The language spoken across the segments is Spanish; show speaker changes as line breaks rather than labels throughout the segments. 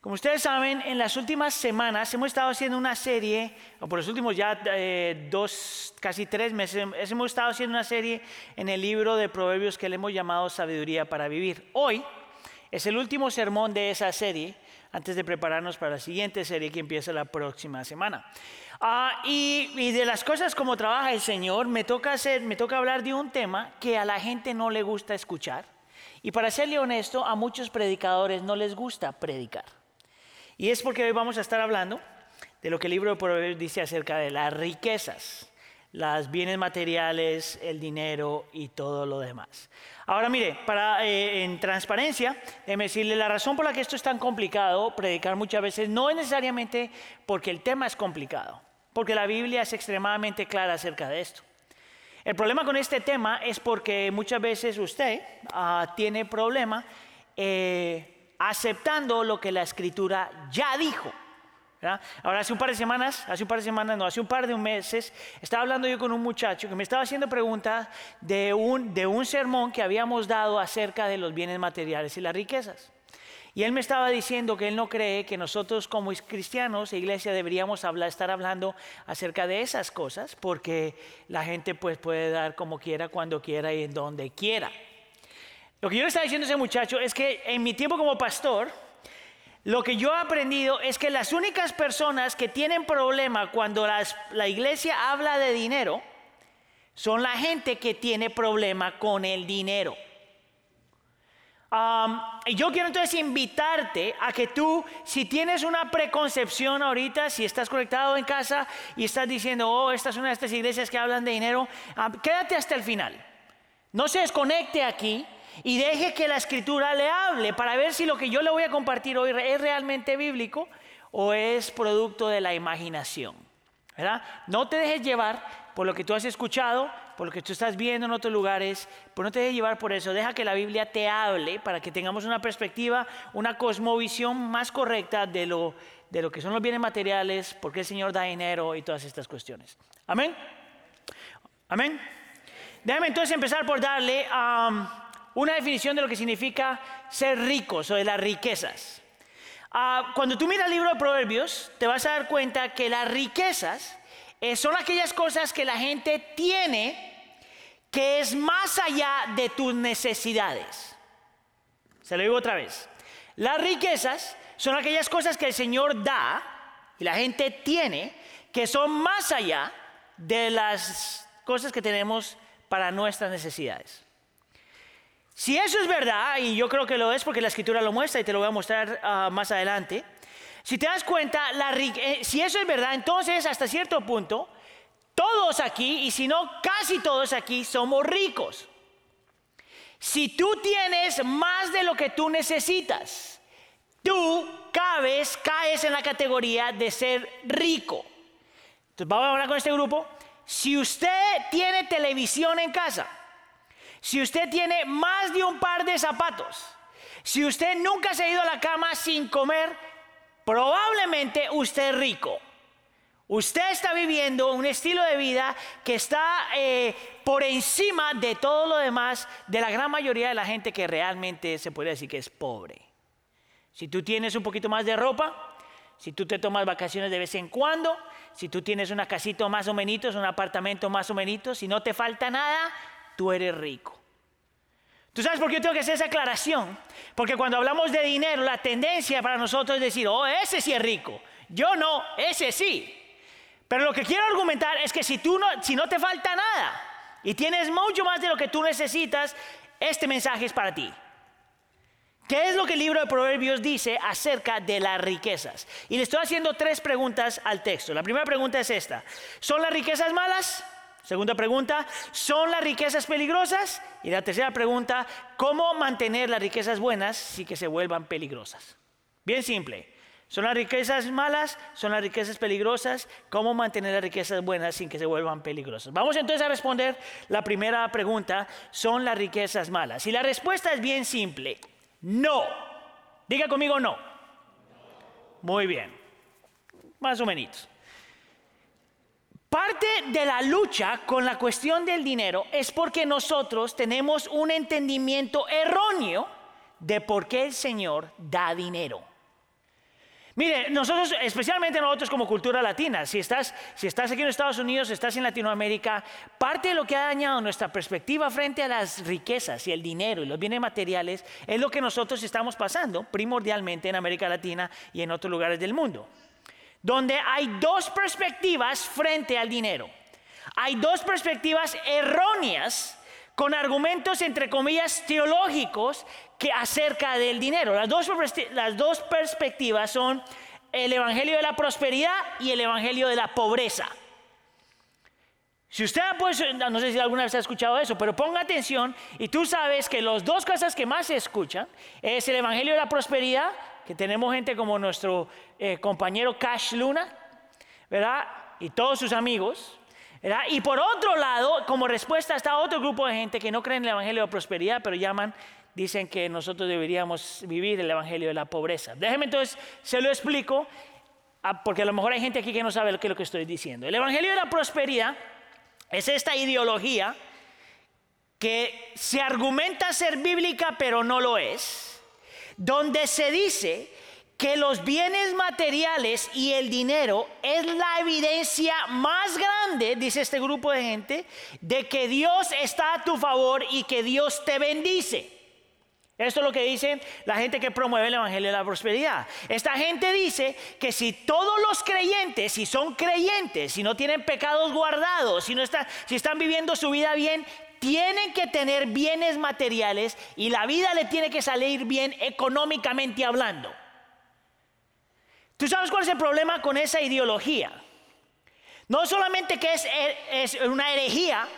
Como ustedes saben, en las últimas semanas hemos estado haciendo una serie, o por los últimos ya eh, dos, casi tres meses, hemos estado haciendo una serie en el libro de Proverbios que le hemos llamado Sabiduría para Vivir. Hoy es el último sermón de esa serie, antes de prepararnos para la siguiente serie que empieza la próxima semana. Ah, y, y, de las cosas como trabaja el Señor, me toca, hacer, me toca hablar de un tema que a la gente no le gusta escuchar. Y para serle honesto, a muchos predicadores no les gusta predicar. Y es porque hoy vamos a estar hablando de lo que el libro de Proverbios dice acerca de las riquezas, las bienes materiales, el dinero y todo lo demás. Ahora mire, para, eh, en transparencia, déjeme decirle la razón por la que esto es tan complicado, predicar muchas veces, no es necesariamente porque el tema es complicado, porque la Biblia es extremadamente clara acerca de esto. El problema con este tema es porque muchas veces usted uh, tiene problema. Eh, aceptando lo que la escritura ya dijo. Ahora, hace un par de semanas, hace un par de semanas, no, hace un par de meses, estaba hablando yo con un muchacho que me estaba haciendo preguntas de un, de un sermón que habíamos dado acerca de los bienes materiales y las riquezas. Y él me estaba diciendo que él no cree que nosotros como cristianos e iglesia deberíamos hablar, estar hablando acerca de esas cosas, porque la gente pues puede dar como quiera, cuando quiera y en donde quiera. Lo que yo le estaba diciendo a ese muchacho es que en mi tiempo como pastor, lo que yo he aprendido es que las únicas personas que tienen problema cuando la iglesia habla de dinero son la gente que tiene problema con el dinero. y yo quiero entonces invitarte a que tú, si tienes una preconcepción ahorita, si estás conectado en casa y estás diciendo, oh, esta es una de estas iglesias que hablan de dinero, quédate hasta el final. No se desconecte aquí y deje que la escritura le hable para ver si lo que yo le voy a compartir hoy es realmente bíblico o es producto de la imaginación. ¿verdad? No te dejes llevar por lo que tú has escuchado, por lo que tú estás viendo en otros lugares, pero no te dejes llevar por eso. Deja que la Biblia te hable para que tengamos una perspectiva, una cosmovisión más correcta de lo, de lo que son los bienes materiales, por qué el Señor da dinero y todas estas cuestiones. Amén. Amén. Déjame entonces empezar por darle a una definición de lo que significa ser ricos o de las riquezas. Ah, cuando tú miras el libro de Proverbios, te vas a dar cuenta que las riquezas eh, son aquellas cosas que la gente tiene que es más allá de tus necesidades. Se lo digo otra vez. Las riquezas son aquellas cosas que el Señor da y la gente tiene que son más allá de las cosas que tenemos para nuestras necesidades. Si eso es verdad, y yo creo que lo es porque la escritura lo muestra y te lo voy a mostrar ah, más adelante, si te das cuenta, eh, si eso es verdad, entonces hasta cierto punto, todos aquí, y si no casi todos aquí, somos ricos. Si tú tienes más de lo que tú necesitas, tú cabes, caes en la categoría de ser rico. Entonces vamos a hablar con este grupo. Si usted tiene televisión en casa, si usted tiene más de un par de zapatos, si usted nunca se ha ido a la cama sin comer, probablemente usted es rico. Usted está viviendo un estilo de vida que está eh, por encima de todo lo demás de la gran mayoría de la gente que realmente se puede decir que es pobre. Si tú tienes un poquito más de ropa, si tú te tomas vacaciones de vez en cuando, si tú tienes una casita más o menos, un apartamento más o menos, si no te falta nada, tú eres rico. ¿Tú sabes por qué yo tengo que hacer esa aclaración? Porque cuando hablamos de dinero, la tendencia para nosotros es decir, oh, ese sí es rico. Yo no, ese sí. Pero lo que quiero argumentar es que si, tú no, si no te falta nada y tienes mucho más de lo que tú necesitas, este mensaje es para ti. ¿Qué es lo que el libro de Proverbios dice acerca de las riquezas? Y le estoy haciendo tres preguntas al texto. La primera pregunta es esta. ¿Son las riquezas malas? Segunda pregunta, ¿son las riquezas peligrosas? Y la tercera pregunta, ¿cómo mantener las riquezas buenas sin que se vuelvan peligrosas? Bien simple. ¿Son las riquezas malas? ¿Son las riquezas peligrosas? ¿Cómo mantener las riquezas buenas sin que se vuelvan peligrosas? Vamos entonces a responder la primera pregunta. ¿Son las riquezas malas? Y la respuesta es bien simple. No. Diga conmigo no. Muy bien. Más o menos. Parte de la lucha con la cuestión del dinero es porque nosotros tenemos un entendimiento erróneo de por qué el Señor da dinero. Mire, nosotros, especialmente nosotros como cultura latina, si estás, si estás aquí en Estados Unidos, estás en Latinoamérica, parte de lo que ha dañado nuestra perspectiva frente a las riquezas y el dinero y los bienes materiales es lo que nosotros estamos pasando primordialmente en América Latina y en otros lugares del mundo, donde hay dos perspectivas frente al dinero. Hay dos perspectivas erróneas con argumentos entre comillas teológicos que acerca del dinero. Las dos, perspectivas son el Evangelio de la prosperidad y el Evangelio de la pobreza. Si usted no sé si alguna vez ha escuchado eso, pero ponga atención y tú sabes que las dos cosas que más se escuchan es el Evangelio de la prosperidad, que tenemos gente como nuestro eh, compañero Cash Luna, ¿verdad? Y todos sus amigos, ¿verdad? Y por otro lado, como respuesta está otro grupo de gente que no creen en el Evangelio de prosperidad, pero llaman dicen que nosotros deberíamos vivir el Evangelio de la pobreza. Déjeme entonces, se lo explico, ah, porque a lo mejor hay gente aquí que no sabe lo lo que estoy diciendo. El Evangelio de la prosperidad es esta ideología que se argumenta ser bíblica pero no lo es, donde se dice que los bienes materiales y el dinero es la evidencia más grande, dice este grupo de gente, de que Dios está a tu favor y que Dios te bendice. Esto es lo que dicen la gente que promueve el Evangelio de la Prosperidad. Esta gente dice que si todos los creyentes, si son creyentes, si no tienen pecados guardados, si, no están, si están viviendo su vida bien, tienen que tener bienes materiales y la vida le tiene que salir bien económicamente hablando. ¿Tú sabes cuál es el problema con esa ideología? No solamente que es, es una herejía,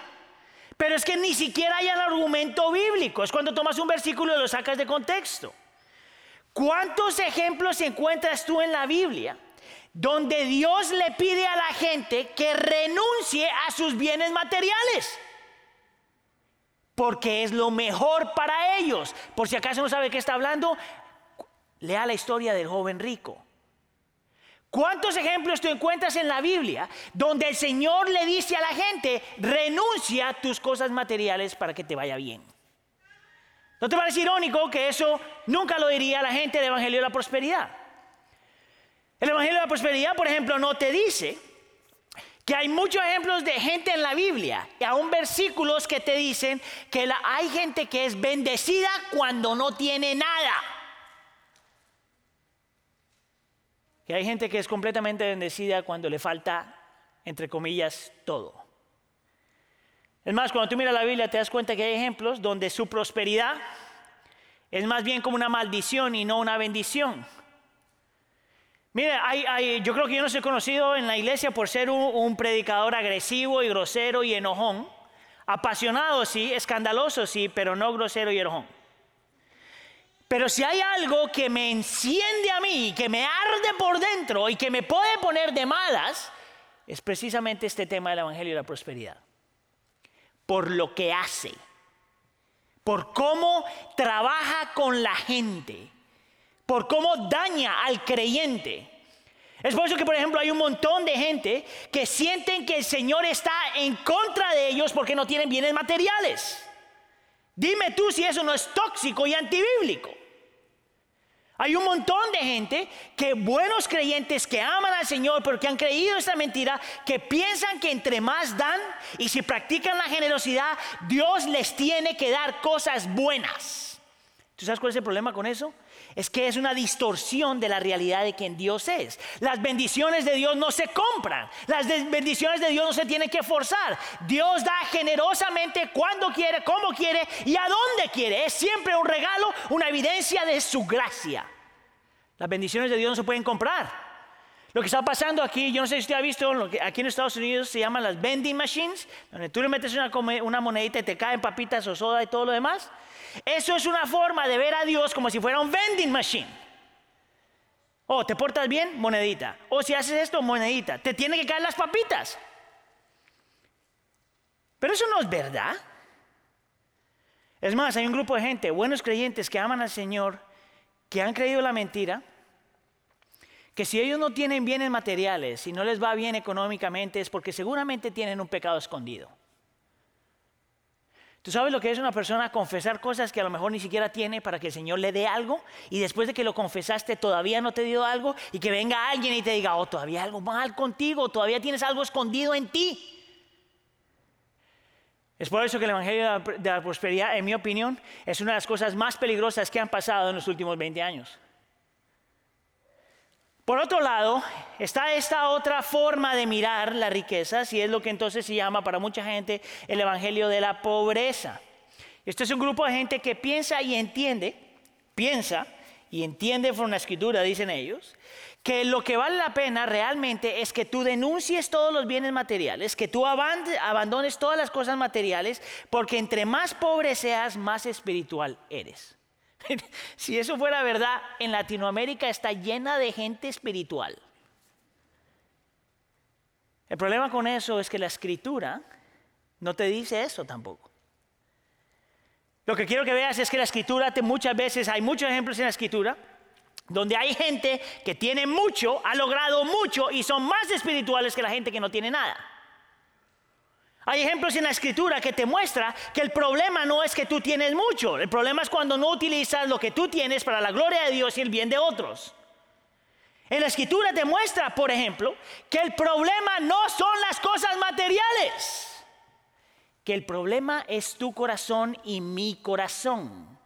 pero es que ni siquiera hay el argumento bíblico. Es cuando tomas un versículo y lo sacas de contexto. ¿Cuántos ejemplos encuentras tú en la Biblia donde Dios le pide a la gente que renuncie a sus bienes materiales? Porque es lo mejor para ellos. Por si acaso no sabe qué está hablando, lea la historia del joven rico. ¿Cuántos ejemplos tú encuentras en la Biblia donde el Señor le dice a la gente, renuncia a tus cosas materiales para que te vaya bien? ¿No te parece irónico que eso nunca lo diría la gente del Evangelio de la Prosperidad? El Evangelio de la Prosperidad, por ejemplo, no te dice que hay muchos ejemplos de gente en la Biblia y aún versículos que te dicen que hay gente que es bendecida cuando no tiene nada. que hay gente que es completamente bendecida cuando le falta, entre comillas, todo. Es más, cuando tú miras la Biblia te das cuenta que hay ejemplos donde su prosperidad es más bien como una maldición y no una bendición. Mire, yo creo que yo no soy conocido en la iglesia por ser un predicador agresivo y grosero y enojón. Apasionado sí, escandaloso sí, pero no grosero y enojón. Pero si hay algo que me enciende a mí, que me arde por dentro y que me puede poner de malas, es precisamente este tema del Evangelio y la prosperidad. Por lo que hace, por cómo trabaja con la gente, por cómo daña al creyente. Es por eso que, por ejemplo, hay un montón de gente que sienten que el Señor está en contra de ellos porque no tienen bienes materiales. Dime tú si eso no es tóxico y antibíblico. Hay un montón de gente que buenos creyentes que aman al Señor, pero que han creído esta mentira, que piensan que entre más dan y si practican la generosidad, Dios les tiene que dar cosas buenas. ¿Tú sabes cuál es el problema con eso? Es que es una distorsión de la realidad de quien Dios es. Las bendiciones de Dios no se compran. Las bendiciones de Dios no se tienen que forzar. Dios da generosamente cuando quiere, como quiere y a dónde quiere. Es siempre un regalo, una evidencia de su gracia. Las bendiciones de Dios no se pueden comprar. Lo que está pasando aquí, yo no sé si usted ha visto, lo que aquí en Estados Unidos se llaman las vending machines, donde tú le metes una, una monedita y te caen papitas o soda y todo lo demás. Eso es una forma de ver a Dios como si fuera un vending machine. Oh, te portas bien, monedita. O si haces esto, monedita. Te tienen que caer las papitas. Pero eso no es verdad. Es más, hay un grupo de gente, buenos creyentes que aman al Señor, que han creído la mentira que si ellos no tienen bienes materiales y no les va bien económicamente es porque seguramente tienen un pecado escondido. ¿Tú sabes lo que es una persona confesar cosas que a lo mejor ni siquiera tiene para que el Señor le dé algo? Y después de que lo confesaste todavía no te dio algo y que venga alguien y te diga, oh, todavía algo mal contigo, todavía tienes algo escondido en ti. Es por eso que el Evangelio de la Prosperidad, en mi opinión, es una de las cosas más peligrosas que han pasado en los últimos 20 años. Por otro lado, está esta otra forma de mirar las riquezas y es lo que entonces se llama para mucha gente el Evangelio de la pobreza. Este es un grupo de gente que piensa y entiende, piensa y entiende por la escritura, dicen ellos, que lo que vale la pena realmente es que tú denuncies todos los bienes materiales, que tú abandones todas las cosas materiales, porque entre más pobre seas, más espiritual eres. si eso fuera verdad, en Latinoamérica está llena de gente espiritual. El problema con eso es que la escritura no te dice eso tampoco. Lo que quiero que veas es que la escritura te, muchas veces, hay muchos ejemplos en la escritura, donde hay gente que tiene mucho, ha logrado mucho y son más espirituales que la gente que no tiene nada. Hay ejemplos en la escritura que te muestra que el problema no es que tú tienes mucho, el problema es cuando no utilizas lo que tú tienes para la gloria de Dios y el bien de otros. En la escritura te muestra, por ejemplo, que el problema no son las cosas materiales, que el problema es tu corazón y mi corazón.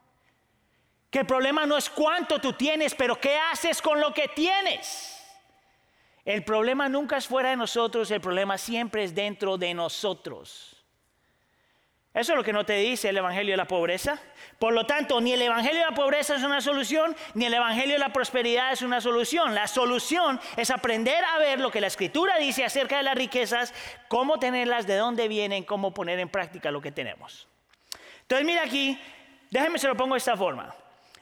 Que el problema no es cuánto tú tienes, pero qué haces con lo que tienes. El problema nunca es fuera de nosotros, el problema siempre es dentro de nosotros. Eso es lo que no te dice el Evangelio de la pobreza. Por lo tanto, ni el Evangelio de la pobreza es una solución, ni el Evangelio de la prosperidad es una solución. La solución es aprender a ver lo que la Escritura dice acerca de las riquezas, cómo tenerlas, de dónde vienen, cómo poner en práctica lo que tenemos. Entonces, mira aquí, déjeme se lo pongo de esta forma.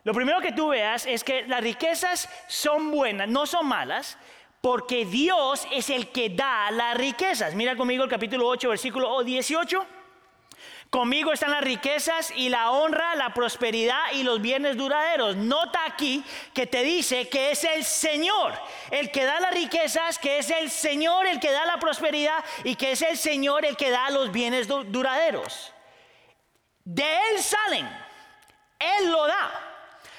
Lo primero que tú veas es que las riquezas son buenas, no son malas, porque Dios es el que da las riquezas. Mira conmigo el capítulo 8, versículo 18. Conmigo están las riquezas y la honra, la prosperidad y los bienes duraderos. Nota aquí que te dice que es el Señor el que da las riquezas, que es el Señor el que da la prosperidad y que es el Señor el que da los bienes duraderos. De Él salen, Él lo da.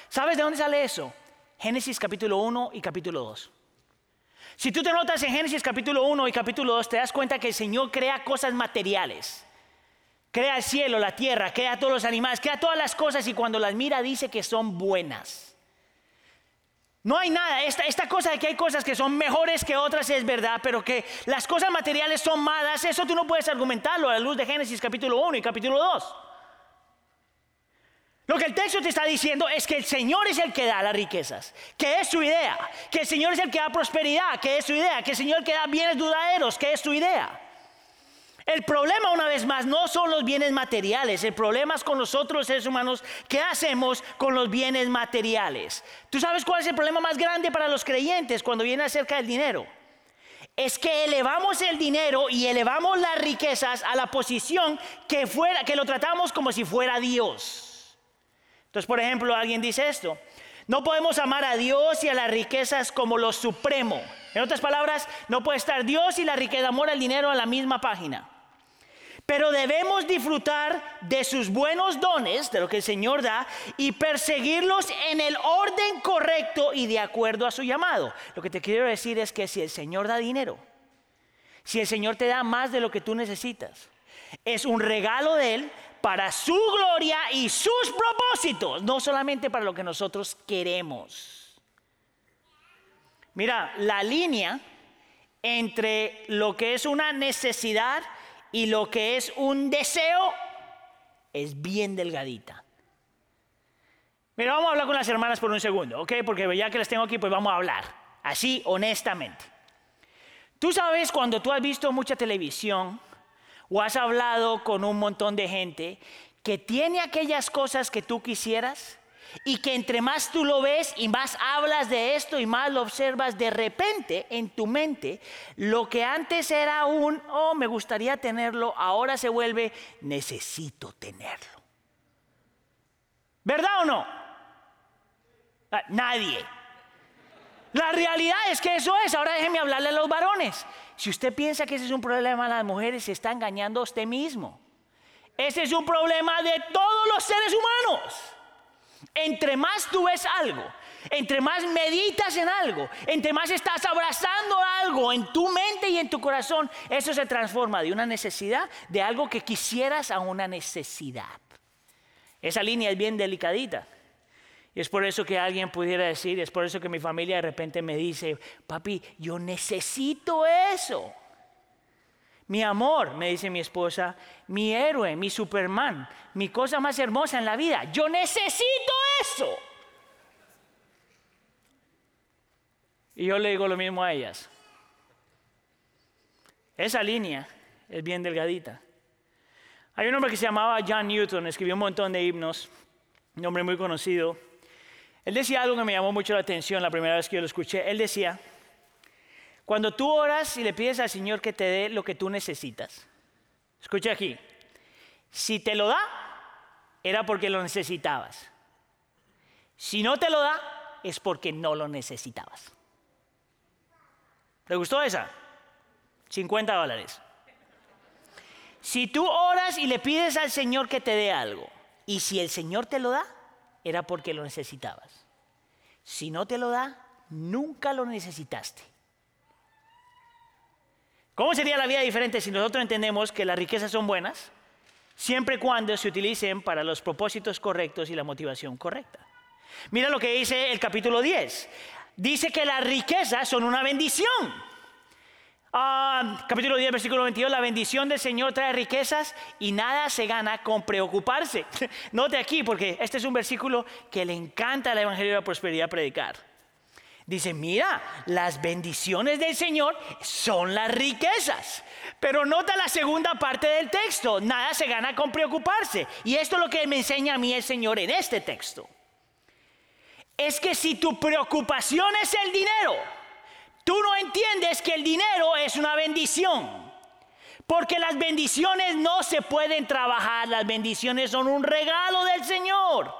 ¿Sabes de dónde sale eso? Génesis capítulo 1 y capítulo 2. Si tú te notas en Génesis capítulo 1 y capítulo 2, te das cuenta que el Señor crea cosas materiales. Crea el cielo, la tierra, crea todos los animales, crea todas las cosas y cuando las mira dice que son buenas. No hay nada, esta, esta cosa de que hay cosas que son mejores que otras es verdad, pero que las cosas materiales son malas, eso tú no puedes argumentarlo a la luz de Génesis capítulo 1 y capítulo 2. Lo que el texto te está diciendo es que el Señor es el que da las riquezas, que es su idea, que el Señor es el que da prosperidad, que es su idea, que el Señor que da bienes duraderos, que es su idea. El problema, una vez más, no son los bienes materiales, el problema es con nosotros seres humanos, ¿qué hacemos con los bienes materiales? ¿Tú sabes cuál es el problema más grande para los creyentes cuando viene acerca del dinero? es que elevamos el dinero y elevamos las riquezas a la posición que fuera que lo tratamos como si fuera Dios. Entonces, por ejemplo, alguien dice esto, no podemos amar a Dios y a las riquezas como lo supremo. En otras palabras, no puede estar Dios y la riqueza, amor al dinero en la misma página. Pero debemos disfrutar de sus buenos dones, de lo que el Señor da, y perseguirlos en el orden correcto y de acuerdo a su llamado. Lo que te quiero decir es que si el Señor da dinero, si el Señor te da más de lo que tú necesitas, es un regalo de Él para su gloria y sus propósitos, no solamente para lo que nosotros queremos. Mira, la línea entre lo que es una necesidad y lo que es un deseo es bien delgadita. Mira, vamos a hablar con las hermanas por un segundo, ¿ok? Porque ya que las tengo aquí, pues vamos a hablar, así honestamente. Tú sabes cuando tú has visto mucha televisión, o has hablado con un montón de gente que tiene aquellas cosas que tú quisieras y que entre más tú lo ves y más hablas de esto y más lo observas, de repente en tu mente lo que antes era un, oh, me gustaría tenerlo, ahora se vuelve, necesito tenerlo. ¿Verdad o no? Ah, nadie. La realidad es que eso es. Ahora déjeme hablarle a los varones. Si usted piensa que ese es un problema de las mujeres, se está engañando a usted mismo. Ese es un problema de todos los seres humanos. Entre más tú ves algo, entre más meditas en algo, entre más estás abrazando algo en tu mente y en tu corazón, eso se transforma de una necesidad, de algo que quisieras a una necesidad. Esa línea es bien delicadita. Y es por eso que alguien pudiera decir, es por eso que mi familia de repente me dice, papi, yo necesito eso. Mi amor, me dice mi esposa, mi héroe, mi Superman, mi cosa más hermosa en la vida, yo necesito eso. Y yo le digo lo mismo a ellas. Esa línea es bien delgadita. Hay un hombre que se llamaba John Newton, escribió un montón de himnos, un hombre muy conocido. Él decía algo que me llamó mucho la atención la primera vez que yo lo escuché. Él decía, cuando tú oras y le pides al Señor que te dé lo que tú necesitas, escucha aquí, si te lo da, era porque lo necesitabas. Si no te lo da, es porque no lo necesitabas. ¿Le gustó esa? 50 dólares. Si tú oras y le pides al Señor que te dé algo, y si el Señor te lo da, era porque lo necesitabas. Si no te lo da, nunca lo necesitaste. ¿Cómo sería la vida diferente si nosotros entendemos que las riquezas son buenas, siempre y cuando se utilicen para los propósitos correctos y la motivación correcta? Mira lo que dice el capítulo 10 dice que las riquezas son una bendición. Ah, capítulo 10, versículo 22, la bendición del Señor trae riquezas y nada se gana con preocuparse. Note aquí, porque este es un versículo que le encanta al Evangelio de la Prosperidad predicar. Dice, mira, las bendiciones del Señor son las riquezas. Pero nota la segunda parte del texto, nada se gana con preocuparse. Y esto es lo que me enseña a mí el Señor en este texto es que si tu preocupación es el dinero, tú no entiendes que el dinero es una bendición. Porque las bendiciones no se pueden trabajar, las bendiciones son un regalo del Señor.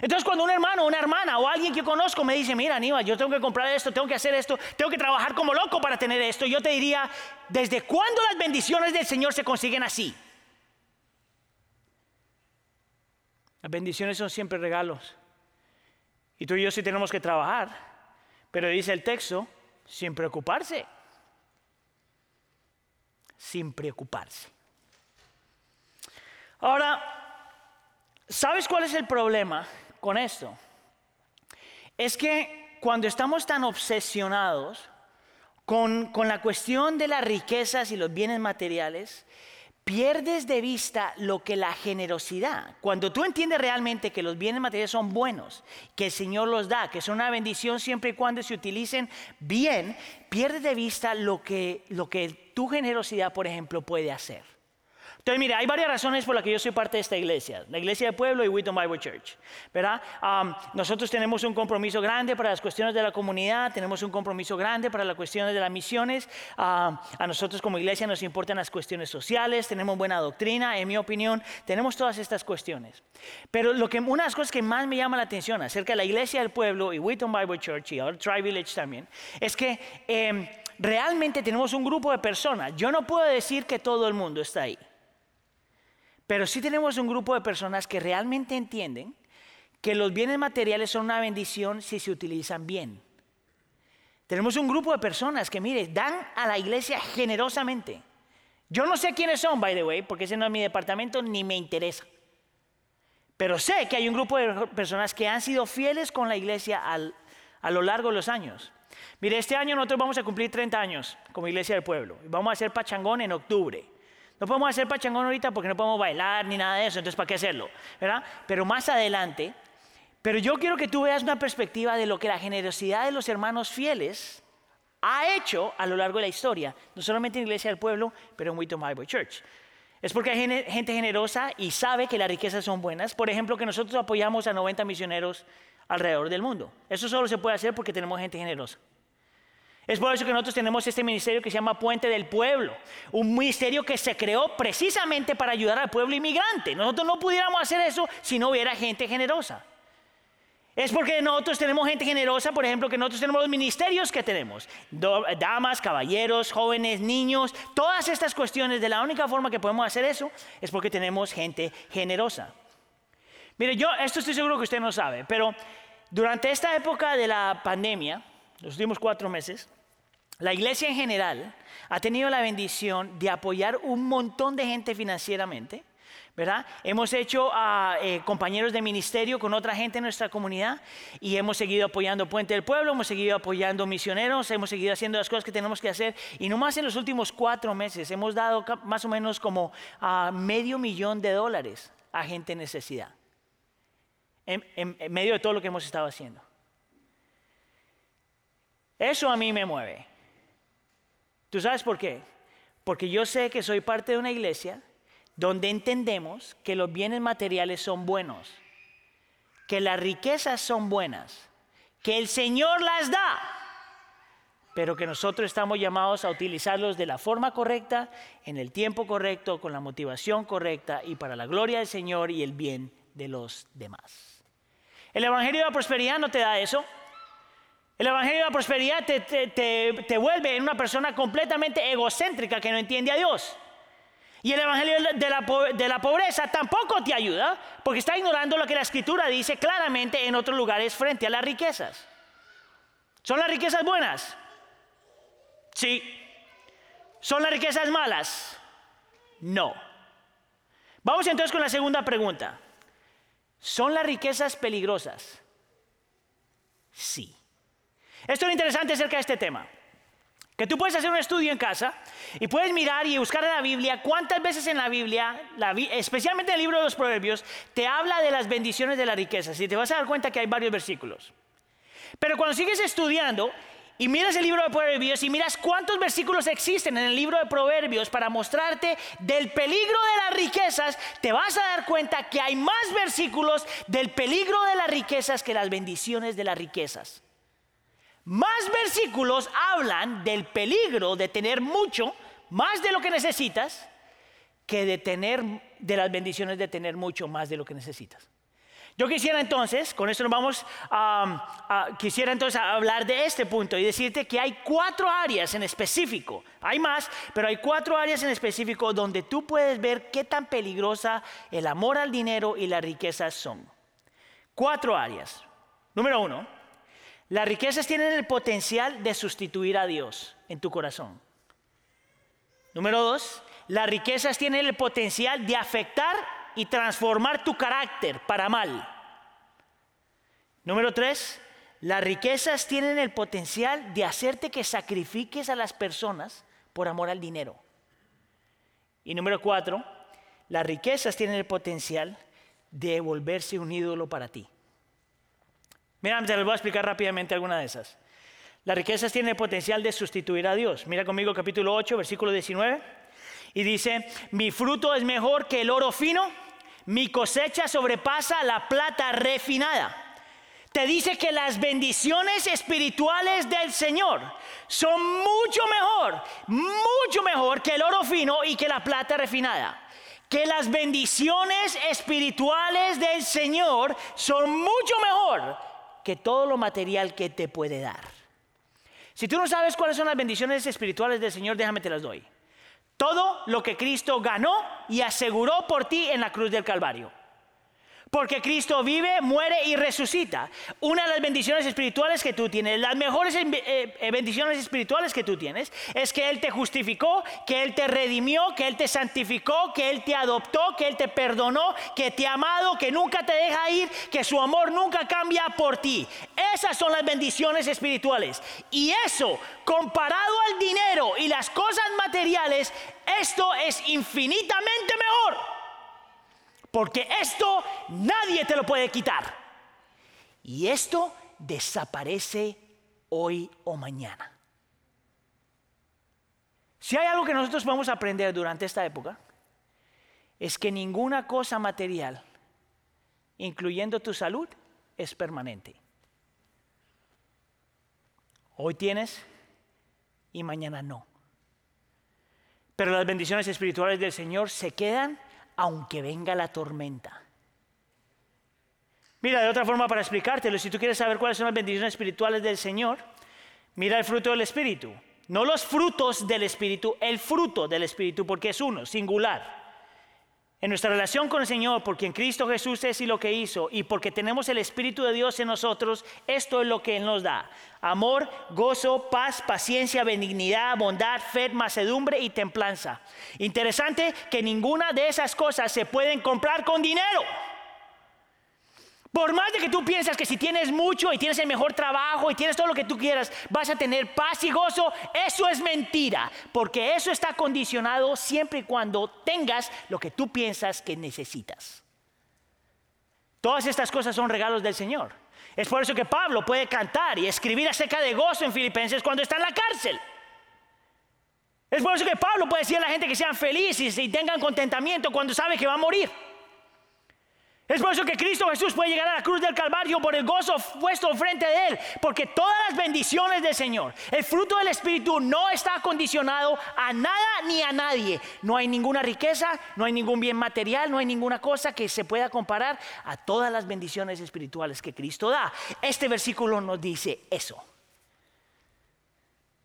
Entonces cuando un hermano, una hermana o alguien que conozco me dice, mira Aníbal, yo tengo que comprar esto, tengo que hacer esto, tengo que trabajar como loco para tener esto, yo te diría, ¿desde cuándo las bendiciones del Señor se consiguen así? Las bendiciones son siempre regalos. Y tú y yo sí tenemos que trabajar. Pero dice el texto, sin preocuparse. Sin preocuparse. Ahora, ¿sabes cuál es el problema con esto? Es que cuando estamos tan obsesionados con, con la cuestión de las riquezas y los bienes materiales, pierdes de vista lo que la generosidad, cuando tú entiendes realmente que los bienes materiales son buenos, que el Señor los da, que son una bendición siempre y cuando se utilicen bien, pierdes de vista lo que, lo que tu generosidad, por ejemplo, puede hacer. Entonces, mire, hay varias razones por las que yo soy parte de esta iglesia, la iglesia del pueblo y Wheaton Bible Church. ¿verdad? nosotros tenemos un compromiso grande para las cuestiones de la comunidad, tenemos un compromiso grande para las cuestiones de las misiones. a nosotros como iglesia nos importan las cuestiones sociales, tenemos buena doctrina, en mi opinión, tenemos todas estas cuestiones. Pero lo que, una de las cosas que más me llama la atención acerca de la iglesia del pueblo y Wheaton Bible Church y ahora Tri Village también, es que em, realmente tenemos un grupo de personas. Yo no puedo decir que todo el mundo está ahí. Pero sí tenemos un grupo de personas que realmente entienden que los bienes materiales son una bendición si se utilizan bien. Tenemos un grupo de personas que, mire, dan a la iglesia generosamente. Yo no sé quiénes son, by the way, porque ese no es mi departamento ni me interesa. Pero sé que hay un grupo de personas que han sido fieles con la iglesia a lo largo de los años. Mire, este año nosotros vamos a cumplir 30 años como iglesia del pueblo. Vamos a hacer pachangón en octubre. No podemos hacer pachangón ahorita porque no podemos bailar ni nada de eso, entonces ¿para qué hacerlo? ¿verdad? Pero más adelante, pero yo quiero que tú veas una perspectiva de lo que la generosidad de los hermanos fieles ha hecho a lo largo de la historia, no solamente en Iglesia del Pueblo, pero en Wheaton Bible Church. Es porque hay gente generosa y sabe que las riquezas son buenas. Por ejemplo, que nosotros apoyamos a 90 misioneros alrededor del mundo. Eso solo se puede hacer porque tenemos gente generosa. Es por eso que nosotros tenemos este ministerio que se llama Puente del Pueblo, un ministerio que se creó precisamente para ayudar al pueblo inmigrante. Nosotros no pudiéramos hacer eso si no hubiera gente generosa. Es porque nosotros tenemos gente generosa, por ejemplo, que nosotros tenemos los ministerios que tenemos. Damas, caballeros, jóvenes, niños, todas estas cuestiones. De la única forma que podemos hacer eso es porque tenemos gente generosa. Mire, yo esto estoy seguro que usted no sabe, pero durante esta época de la pandemia, los últimos cuatro meses, la iglesia en general ha tenido la bendición de apoyar un montón de gente financieramente ¿verdad? Hemos hecho a eh, compañeros de ministerio con otra gente en nuestra comunidad y hemos seguido apoyando Puente del Pueblo, hemos seguido apoyando misioneros, hemos seguido haciendo las cosas que tenemos que hacer y nomás en los últimos cuatro meses hemos dado más o menos como a medio millón de dólares a gente en necesidad, en medio de todo lo que hemos estado haciendo. Eso a mí me mueve. ¿Tú sabes por qué? Porque yo sé que soy parte de una iglesia donde entendemos que los bienes materiales son buenos, que las riquezas son buenas, que el Señor las da, pero que nosotros estamos llamados a utilizarlos de la forma correcta, en el tiempo correcto, con la motivación correcta y para la gloria del Señor y el bien de los demás. El Evangelio de la Prosperidad no te da eso. El Evangelio de la Prosperidad te, te vuelve en una persona completamente egocéntrica que no entiende a Dios. Y el Evangelio de la, pobreza tampoco te ayuda porque está ignorando lo que la escritura dice claramente en otros lugares frente a las riquezas. ¿Son las riquezas buenas? Sí. ¿Son las riquezas malas? No. Vamos entonces con la segunda pregunta. ¿Son las riquezas peligrosas? Sí. Esto es interesante acerca de este tema. Que tú puedes hacer un estudio en casa y puedes mirar y buscar en la Biblia cuántas veces en la Biblia, especialmente en el libro de los Proverbios, te habla de las bendiciones de la riqueza. Y te vas a dar cuenta que hay varios versículos. Pero cuando sigues estudiando y miras el libro de Proverbios y miras cuántos versículos existen en el libro de Proverbios para mostrarte del peligro de las riquezas, te vas a dar cuenta que hay más versículos del peligro de las riquezas que las bendiciones de las riquezas. Más versículos hablan del peligro de tener mucho, más de lo que necesitas, que de tener, de las bendiciones de tener mucho más de lo que necesitas. Yo quisiera entonces, con esto nos vamos a, quisiera entonces hablar de este punto y decirte que hay cuatro áreas en específico, hay más, pero hay cuatro áreas en específico donde tú puedes ver qué tan peligrosa el amor al dinero y las riquezas son. Cuatro áreas. Número uno, las riquezas tienen el potencial de sustituir a Dios en tu corazón. Número dos, las riquezas tienen el potencial de afectar y transformar tu carácter para mal. Número tres, las riquezas tienen el potencial de hacerte que sacrifiques a las personas por amor al dinero. Y número cuatro, las riquezas tienen el potencial de volverse un ídolo para ti. Mira, te les voy a explicar rápidamente alguna de esas. Las riquezas tienen el potencial de sustituir a Dios. Mira conmigo capítulo 8, versículo 19. Y dice, mi fruto es mejor que el oro fino, mi cosecha sobrepasa la plata refinada. Te dice que las bendiciones espirituales del Señor son mucho mejor, mucho mejor que el oro fino y que la plata refinada que las bendiciones espirituales del Señor son mucho mejor que todo lo material que te puede dar. Si tú no sabes cuáles son las bendiciones espirituales del Señor, déjame te las doy. Todo lo que Cristo ganó y aseguró por ti en la cruz del Calvario. Porque Cristo vive, muere y resucita. Una de las bendiciones espirituales que tú tienes, las mejores eh, eh, bendiciones espirituales que tú tienes, es que Él te justificó, que Él te redimió, que Él te santificó, que Él te adoptó, que Él te perdonó, que te ha amado, que nunca te deja ir, que su amor nunca cambia por ti. Esas son las bendiciones espirituales. Y eso, comparado al dinero y las cosas materiales, esto es infinitamente mejor. Porque esto nadie te lo puede quitar. Y esto desaparece hoy o mañana. Si hay algo que nosotros vamos a aprender durante esta época, es que ninguna cosa material, incluyendo tu salud, es permanente. Hoy tienes y mañana no. Pero las bendiciones espirituales del Señor se quedan aunque venga la tormenta. Mira, de otra forma para explicártelo, si tú quieres saber cuáles son las bendiciones espirituales del Señor, mira el fruto del Espíritu. No los frutos del Espíritu, el fruto del Espíritu, porque es uno, singular. En nuestra relación con el Señor, porque en Cristo Jesús es y lo que hizo, y porque tenemos el Espíritu de Dios en nosotros, esto es lo que Él nos da. Amor, gozo, paz, paciencia, benignidad, bondad, fe, macedumbre y templanza. Interesante que ninguna de esas cosas se pueden comprar con dinero. Por más de que tú piensas que si tienes mucho y tienes el mejor trabajo y tienes todo lo que tú quieras, vas a tener paz y gozo, eso es mentira, porque eso está condicionado siempre y cuando tengas lo que tú piensas que necesitas. Todas estas cosas son regalos del Señor. Es por eso que Pablo puede cantar y escribir acerca de gozo en Filipenses cuando está en la cárcel. Es por eso que Pablo puede decir a la gente que sean felices y tengan contentamiento cuando sabe que va a morir. Es por eso que Cristo Jesús puede llegar a la cruz del Calvario por el gozo puesto frente de Él. Porque todas las bendiciones del Señor, el fruto del Espíritu no está condicionado a nada ni a nadie. No hay ninguna riqueza, no hay ningún bien material, no hay ninguna cosa que se pueda comparar a todas las bendiciones espirituales que Cristo da. Este versículo nos dice eso.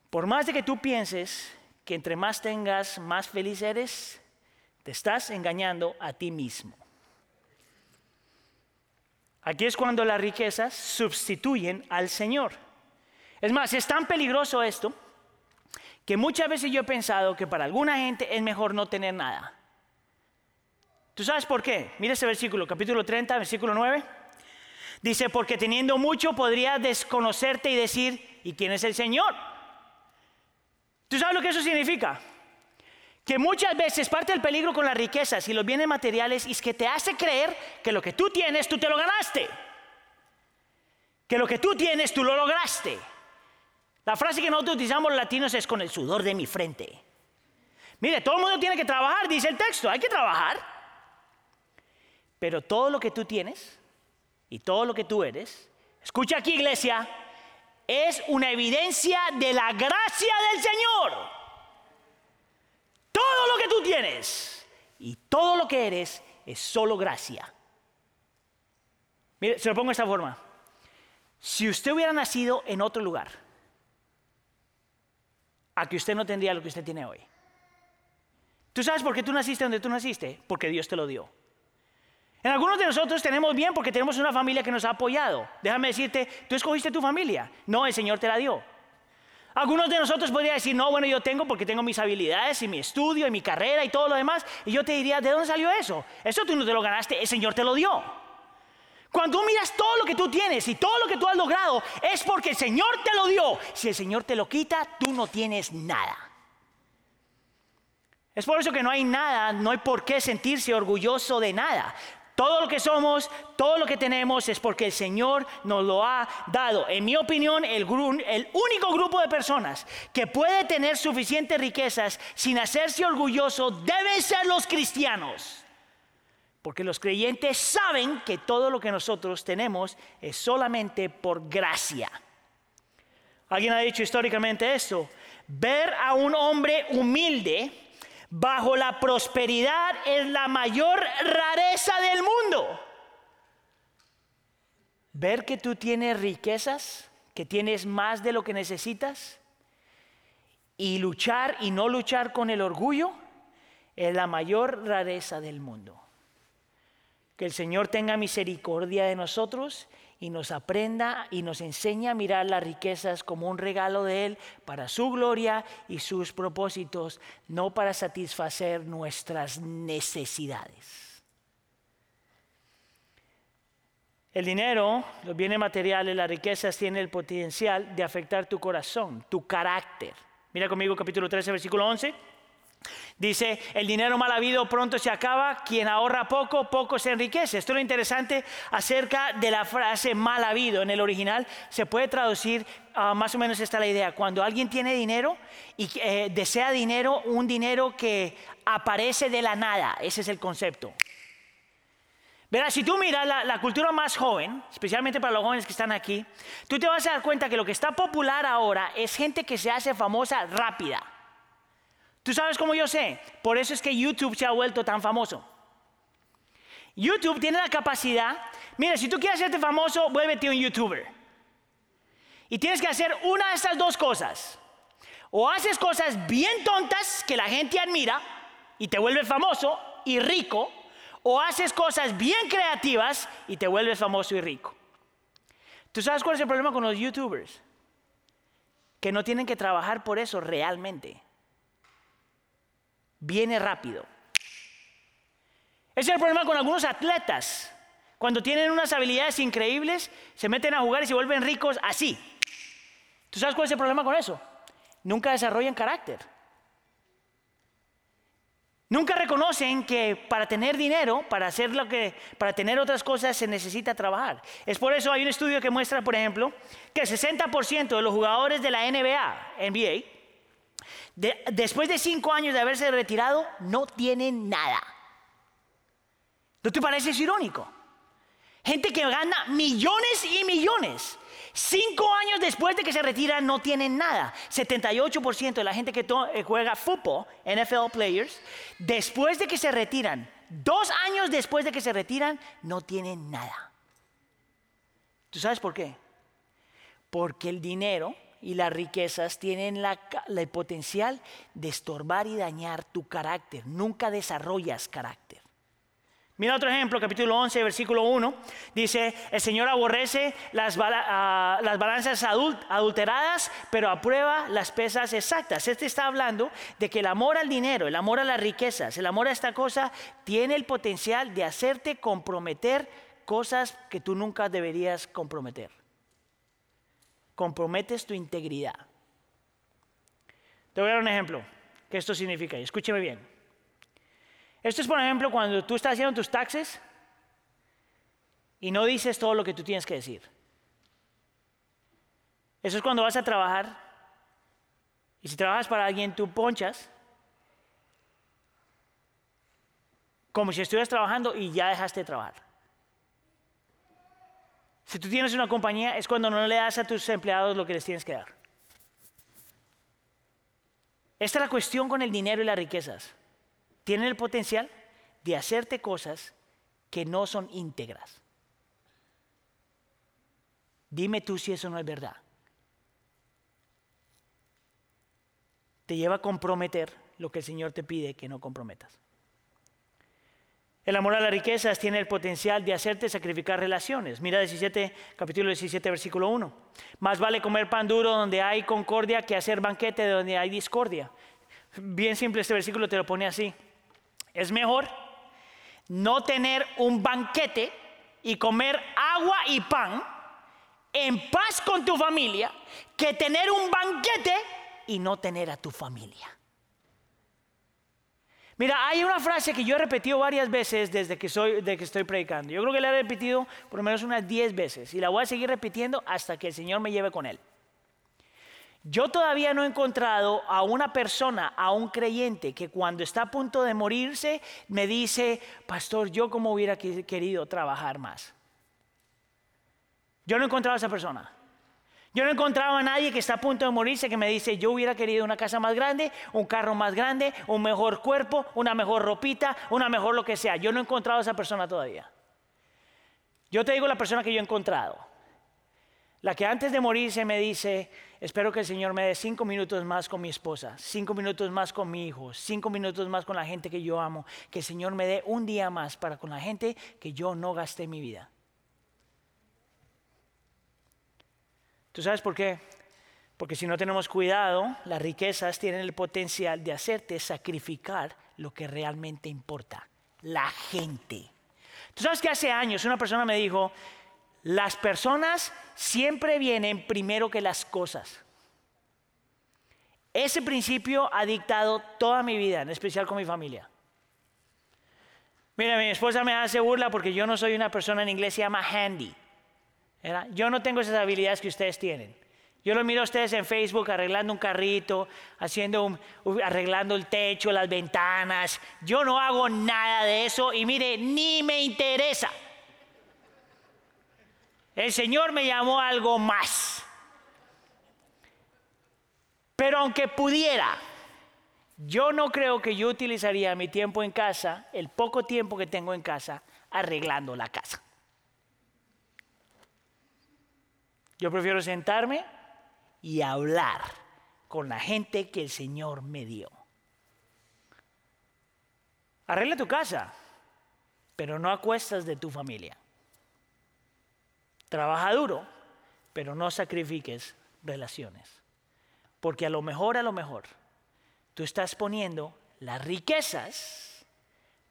Por más de que tú pienses que entre más tengas, más feliz eres, te estás engañando a ti mismo. Aquí es cuando las riquezas sustituyen al Señor. Es más, es tan peligroso esto que muchas veces yo he pensado que para alguna gente es mejor no tener nada. ¿Tú sabes por qué? Mira ese versículo, capítulo 30, versículo 9. Dice, porque teniendo mucho podría desconocerte y decir, ¿y quién es el Señor? ¿Tú sabes lo que eso significa? Que muchas veces parte del peligro con las riquezas y los bienes materiales es que te hace creer que lo que tú tienes, tú te lo ganaste. Que lo que tú tienes, tú lo lograste. La frase que nosotros utilizamos los latinos es con el sudor de mi frente. Mire, todo el mundo tiene que trabajar, dice el texto, hay que trabajar. Pero todo lo que tú tienes y todo lo que tú eres, escucha aquí iglesia, es una evidencia de la gracia del Señor. Lo que tú tienes y todo lo que eres es solo gracia. Mire, se lo pongo de esta forma. Si usted hubiera nacido en otro lugar, a que usted no tendría lo que usted tiene hoy. ¿Tú sabes por qué tú naciste donde tú naciste? Porque Dios te lo dio. En algunos de nosotros tenemos bien porque tenemos una familia que nos ha apoyado. Déjame decirte, tú escogiste tu familia. No, el Señor te la dio. Algunos de nosotros podrían decir, no, bueno, yo tengo porque tengo mis habilidades y mi estudio y mi carrera y todo lo demás. Y yo te diría, ¿de dónde salió eso? Eso tú no te lo ganaste, el Señor te lo dio. Cuando tú miras todo lo que tú tienes y todo lo que tú has logrado, es porque el Señor te lo dio. Si el Señor te lo quita, tú no tienes nada. Es por eso que no hay nada, no hay por qué sentirse orgulloso de nada. Todo lo que somos, todo lo que tenemos es porque el Señor nos lo ha dado. En mi opinión, el, único grupo de personas que puede tener suficientes riquezas sin hacerse orgulloso deben ser los cristianos. Porque los creyentes saben que todo lo que nosotros tenemos es solamente por gracia. Alguien ha dicho históricamente esto. Ver a un hombre humilde bajo la prosperidad es la mayor rareza del mundo. Ver que tú tienes riquezas, que tienes más de lo que necesitas, y luchar y no luchar con el orgullo es la mayor rareza del mundo. Que el Señor tenga misericordia de nosotros y nos aprenda y nos enseña a mirar las riquezas como un regalo de Él para su gloria y sus propósitos, no para satisfacer nuestras necesidades. El dinero, los bienes materiales, las riquezas tienen el potencial de afectar tu corazón, tu carácter. Mira conmigo capítulo 13, versículo 11. Dice, el dinero mal habido pronto se acaba, quien ahorra poco, poco se enriquece. Esto es lo interesante acerca de la frase mal habido. En el original se puede traducir, ah, más o menos esta la idea, cuando alguien tiene dinero y eh, desea dinero, un dinero que aparece de la nada, ese es el concepto. Verás, si tú miras la, la, cultura más joven, especialmente para los jóvenes que están aquí, tú te vas a dar cuenta que lo que está popular ahora es gente que se hace famosa rápida. ¿Tú sabes cómo yo sé? Por eso es que YouTube se ha vuelto tan famoso. YouTube tiene la capacidad Mira, si tú quieres hacerte famoso, vuélvete un youtuber. Y tienes que hacer una de estas dos cosas. O haces cosas bien tontas que la gente admira y te vuelves famoso y rico, o haces cosas bien creativas y te vuelves famoso y rico. ¿Tú sabes cuál es el problema con los youtubers? Que no tienen que trabajar por eso realmente. Viene rápido. Ese es el problema con algunos atletas. Cuando tienen unas habilidades increíbles, se meten a jugar y se vuelven ricos así. ¿Tú sabes cuál es el problema con eso? Nunca desarrollan carácter. Nunca reconocen que para tener dinero, para hacer lo que, para tener otras cosas se necesita trabajar. Es por eso hay un estudio que muestra, por ejemplo, que el 60% de los jugadores de la NBA, NBA, después de cinco años de haberse retirado, no tienen nada. ¿No te parece eso irónico? Gente que gana millones y millones. Cinco años después de que se retiran no tienen nada. 78% de la gente que eh, juega fútbol, NFL players, después de que se retiran, dos años después de que se retiran, no tienen nada. ¿Tú sabes por qué? Porque el dinero y las riquezas tienen el potencial de estorbar y dañar tu carácter. Nunca desarrollas carácter. Mira otro ejemplo, capítulo 11, versículo 1. Dice, el Señor aborrece las, ah, balanzas adulteradas, pero aprueba las pesas exactas. Este está hablando de que el amor al dinero, el amor a las riquezas, el amor a esta cosa, tiene el potencial de hacerte comprometer cosas que tú nunca deberías comprometer. Comprometes tu integridad. Te voy a dar un ejemplo, que esto significa, y escúcheme bien. Esto es, por ejemplo, cuando tú estás haciendo tus taxes y no dices todo lo que tú tienes que decir. Eso es cuando vas a trabajar y si trabajas para alguien, tú ponchas como si estuvieras trabajando y ya dejaste de trabajar. Si tú tienes una compañía, es cuando no le das a tus empleados lo que les tienes que dar. Esta es la cuestión con el dinero y las riquezas tienen el potencial de hacerte cosas que no son íntegras. Dime tú si eso no es verdad. Te lleva a comprometer lo que el Señor te pide que no comprometas. El amor a las riquezas tiene el potencial de hacerte sacrificar relaciones. Mira 17, capítulo 17, versículo 1. Más vale comer pan duro donde hay concordia que hacer banquete donde hay discordia. Bien simple este versículo te lo pone así. Es mejor no tener un banquete y comer agua y pan en paz con tu familia que tener un banquete y no tener a tu familia. Mira, hay una frase que yo he repetido varias veces desde que, soy, de que estoy predicando. Yo creo que la he repetido por lo menos unas 10 veces y la voy a seguir repitiendo hasta que el Señor me lleve con él. Yo todavía no he encontrado a una persona, a un creyente, que cuando está a punto de morirse me dice, pastor, yo como hubiera querido trabajar más. Yo no he encontrado a esa persona. Yo no he encontrado a nadie que está a punto de morirse que me dice, yo hubiera querido una casa más grande, un carro más grande, un mejor cuerpo, una mejor ropita, una mejor lo que sea. Yo no he encontrado a esa persona todavía. Yo te digo la persona que yo he encontrado. La que antes de morirse me dice, espero que el Señor me dé cinco minutos más con mi esposa, cinco minutos más con mi hijo, cinco minutos más con la gente que yo amo, que el Señor me dé un día más para con la gente que yo no gasté mi vida. ¿Tú sabes por qué? Porque si no tenemos cuidado, las riquezas tienen el potencial de hacerte sacrificar lo que realmente importa, la gente. Tú sabes que hace años una persona me dijo, las personas siempre vienen primero que las cosas. Ese principio ha dictado toda mi vida, en especial con mi familia. Mira, mi esposa me hace burla porque yo no soy una persona en inglés, se llama handy. Yo no tengo esas habilidades que ustedes tienen. Yo lo miro a ustedes en Facebook arreglando un carrito, haciendo arreglando el techo, las ventanas. Yo no hago nada de eso y mire, ni me interesa. El Señor me llamó algo más. Pero aunque pudiera, yo no creo que yo utilizaría mi tiempo en casa, el poco tiempo que tengo en casa, arreglando la casa. Yo prefiero sentarme y hablar con la gente que el Señor me dio. Arregla tu casa, pero no acuestas de tu familia. Trabaja duro, pero no sacrifiques relaciones. Porque a lo mejor, a lo mejor, tú estás poniendo las riquezas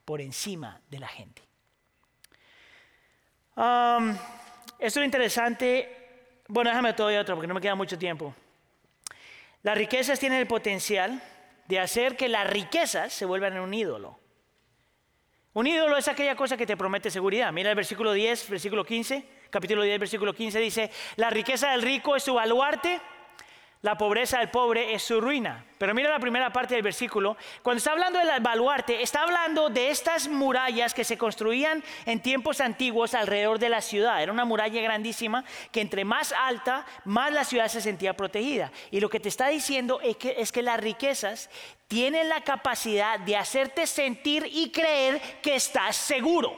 por encima de la gente. esto es interesante. Bueno, déjame todo y otro porque no me queda mucho tiempo. Las riquezas tienen el potencial de hacer que las riquezas se vuelvan un ídolo. Un ídolo es aquella cosa que te promete seguridad. Mira el versículo 10, versículo 15, capítulo 10, versículo 15 dice, la riqueza del rico es su baluarte la pobreza del pobre es su ruina. Pero mira la primera parte del versículo. Cuando está hablando del baluarte, está hablando de estas murallas que se construían en tiempos antiguos alrededor de la ciudad. Era una muralla grandísima que entre más alta, más la ciudad se sentía protegida. Y lo que te está diciendo es que, es que las riquezas tienen la capacidad de hacerte sentir y creer que estás seguro.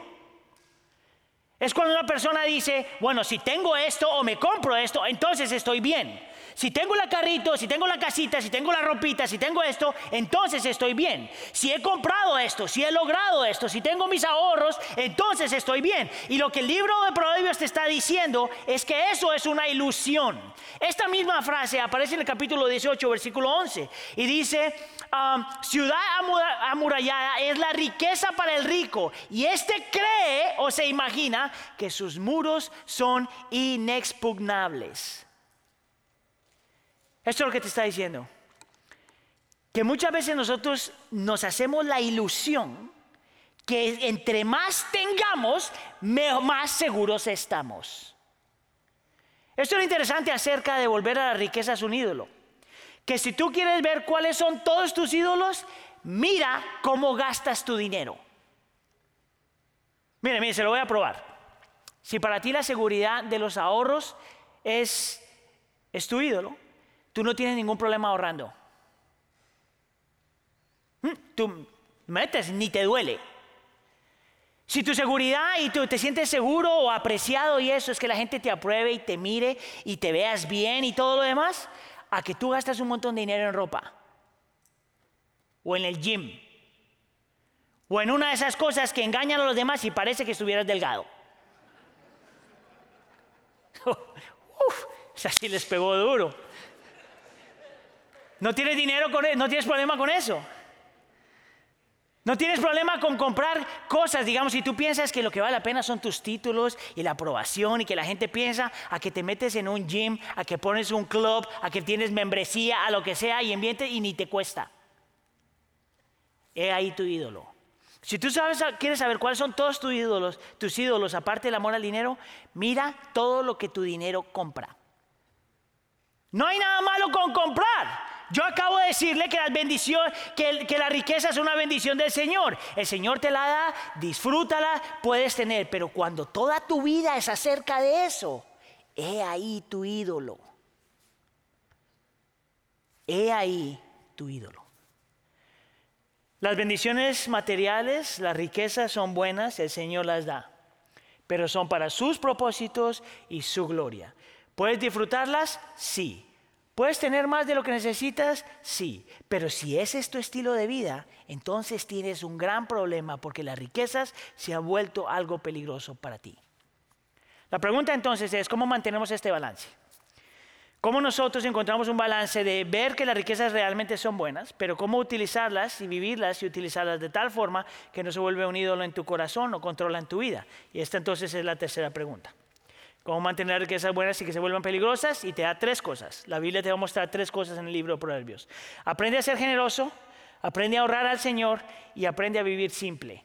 Es cuando una persona dice, bueno, si tengo esto o me compro esto, entonces estoy bien. Si tengo la carrito, si tengo la casita, si tengo la ropita, si tengo esto, entonces estoy bien. Si he comprado esto, si he logrado esto, si tengo mis ahorros, entonces estoy bien. Y lo que el libro de Proverbios te está diciendo es que eso es una ilusión. Esta misma frase aparece en el capítulo 18, versículo 11, y dice, ciudad amurallada es la riqueza para el rico, y este cree o se imagina que sus muros son inexpugnables. Esto es lo que te está diciendo. Que muchas veces nosotros nos hacemos la ilusión que entre más tengamos, más seguros estamos. Esto es lo interesante acerca de volver a las riquezas un ídolo. Que si tú quieres ver cuáles son todos tus ídolos, mira cómo gastas tu dinero. Mire, mire, se lo voy a probar. Si para ti la seguridad de los ahorros es, es tu ídolo, tú no tienes ningún problema ahorrando. Mm, tú metes, ni te duele. Si tu seguridad y tú te sientes seguro o apreciado y eso es que la gente te apruebe y te mire y te veas bien y todo lo demás, a que tú gastas un montón de dinero en ropa o en el gym o en una de esas cosas que engañan a los demás y parece que estuvieras delgado. Uf, o les pegó duro. No tienes dinero con eso, no tienes problema con eso. No tienes problema con comprar cosas, digamos, si tú piensas que lo que vale la pena son tus títulos y la aprobación y que la gente piensa a que te metes en un gym, a que pones un club, a que tienes membresía, a lo que sea y ambiente y ni te cuesta. He ahí tu ídolo. Si tú sabes, quieres saber cuáles son todos tus ídolos, tus ídolos, aparte del amor al dinero, mira todo lo que tu dinero compra. No hay nada malo con comprar. Yo acabo de decirle que, que, la riqueza es una bendición del Señor. El Señor te la da, disfrútala, puedes tener, pero cuando toda tu vida es acerca de eso, he ahí tu ídolo. He ahí tu ídolo. Las bendiciones materiales, las riquezas son buenas, el Señor las da, pero son para sus propósitos y su gloria. ¿Puedes disfrutarlas? Sí. ¿Puedes tener más de lo que necesitas? Sí, pero si ese es tu estilo de vida, entonces tienes un gran problema porque las riquezas se han vuelto algo peligroso para ti. La pregunta entonces es, ¿cómo mantenemos este balance? ¿Cómo nosotros encontramos un balance de ver que las riquezas realmente son buenas, pero cómo utilizarlas y vivirlas y utilizarlas de tal forma que no se vuelve un ídolo en tu corazón o controlan tu vida? Y esta entonces es la tercera pregunta cómo mantener riquezas buenas y que se vuelvan peligrosas, y te da tres cosas. La Biblia te va a mostrar tres cosas en el libro de Proverbios. Aprende a ser generoso, aprende a ahorrar al Señor y aprende a vivir simple.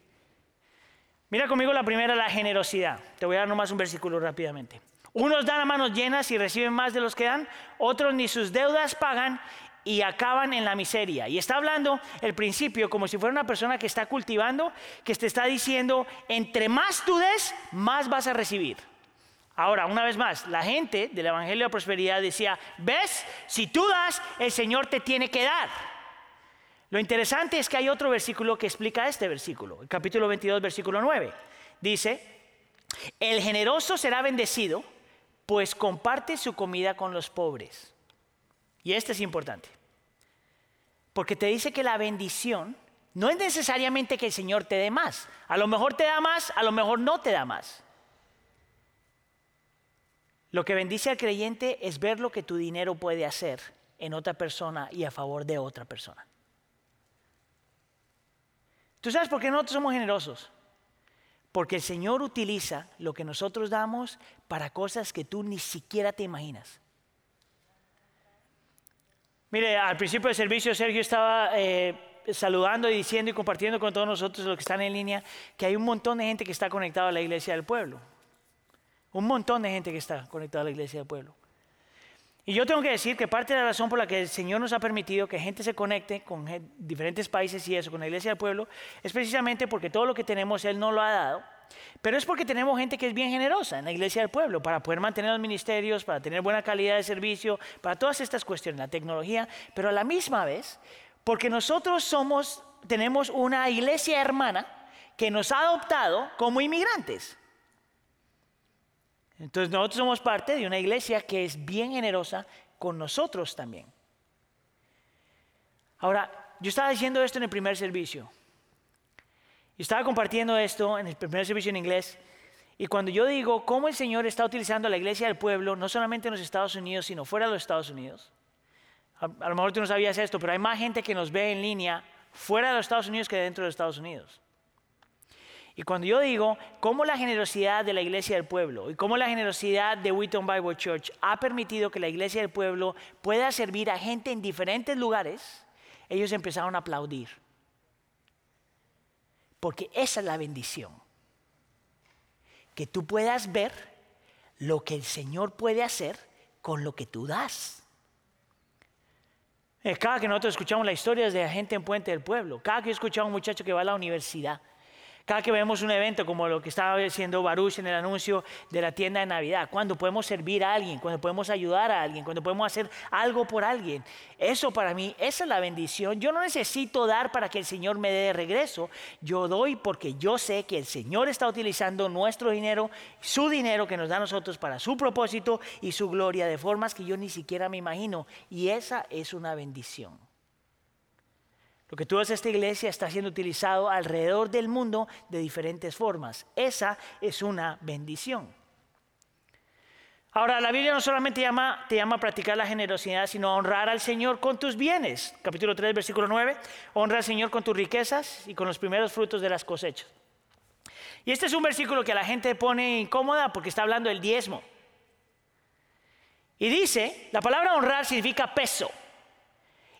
Mira conmigo la primera, la generosidad. Te voy a dar nomás un versículo rápidamente. Unos dan a manos llenas y reciben más de los que dan, otros ni sus deudas pagan y acaban en la miseria. Y está hablando el principio como si fuera una persona que está cultivando, que te está diciendo, entre más tú des, más vas a recibir. Ahora, una vez más, la gente del Evangelio de Prosperidad decía, ves, si tú das, el Señor te tiene que dar. Lo interesante es que hay otro versículo que explica este versículo, el capítulo 22, versículo 9. Dice, el generoso será bendecido, pues comparte su comida con los pobres. Y esto es importante. Porque te dice que la bendición no es necesariamente que el Señor te dé más. A lo mejor te da más, a lo mejor no te da más. Lo que bendice al creyente es ver lo que tu dinero puede hacer en otra persona y a favor de otra persona. ¿Tú sabes por qué nosotros somos generosos? Porque el Señor utiliza lo que nosotros damos para cosas que tú ni siquiera te imaginas. Mire, al principio del servicio Sergio estaba eh, saludando y diciendo y compartiendo con todos nosotros los que están en línea que hay un montón de gente que está conectada a la iglesia del pueblo. Un montón de gente que está conectada a la iglesia del pueblo. Y yo tengo que decir que parte de la razón por la que el Señor nos ha permitido que gente se conecte con diferentes países y eso, con la iglesia del pueblo, es precisamente porque todo lo que tenemos Él no lo ha dado. Pero es porque tenemos gente que es bien generosa en la iglesia del pueblo para poder mantener los ministerios, para tener buena calidad de servicio, para todas estas cuestiones, la tecnología, pero a la misma vez, porque nosotros somos, tenemos una iglesia hermana que nos ha adoptado como inmigrantes. Entonces nosotros somos parte de una iglesia que es bien generosa con nosotros también. Ahora, yo estaba diciendo esto en el primer servicio. Y estaba compartiendo esto en el primer servicio en inglés. Y cuando yo digo cómo el Señor está utilizando la iglesia del pueblo, no solamente en los Estados Unidos, sino fuera de los Estados Unidos. A, a lo mejor tú no sabías esto, pero hay más gente que nos ve en línea fuera de los Estados Unidos que dentro de los Estados Unidos. Y cuando yo digo cómo la generosidad de la iglesia del pueblo y cómo la generosidad de Wheaton Bible Church ha permitido que la iglesia del pueblo pueda servir a gente en diferentes lugares, ellos empezaron a aplaudir. Porque esa es la bendición. Que tú puedas ver lo que el Señor puede hacer con lo que tú das. Eh, cada que nosotros escuchamos las historias de la gente en Puente del Pueblo, cada que yo escuchado a un muchacho que va a la universidad, cada que vemos un evento como lo que estaba haciendo Baruch en el anuncio de la tienda de Navidad, cuando podemos servir a alguien, cuando podemos ayudar a alguien, cuando podemos hacer algo por alguien, eso para mí, esa es la bendición. Yo no necesito dar para que el Señor me dé de regreso, yo doy porque yo sé que el Señor está utilizando nuestro dinero, su dinero que nos da a nosotros para su propósito y su gloria de formas que yo ni siquiera me imagino. Y esa es una bendición. Lo que tú ves esta iglesia está siendo utilizado alrededor del mundo de diferentes formas. Esa es una bendición. Ahora, la Biblia no solamente te llama a practicar la generosidad, sino a honrar al Señor con tus bienes. Capítulo 3, versículo 9. Honra al Señor con tus riquezas y con los primeros frutos de las cosechas. Y este es un versículo que a la gente pone incómoda porque está hablando del diezmo. Y dice, la palabra honrar significa peso.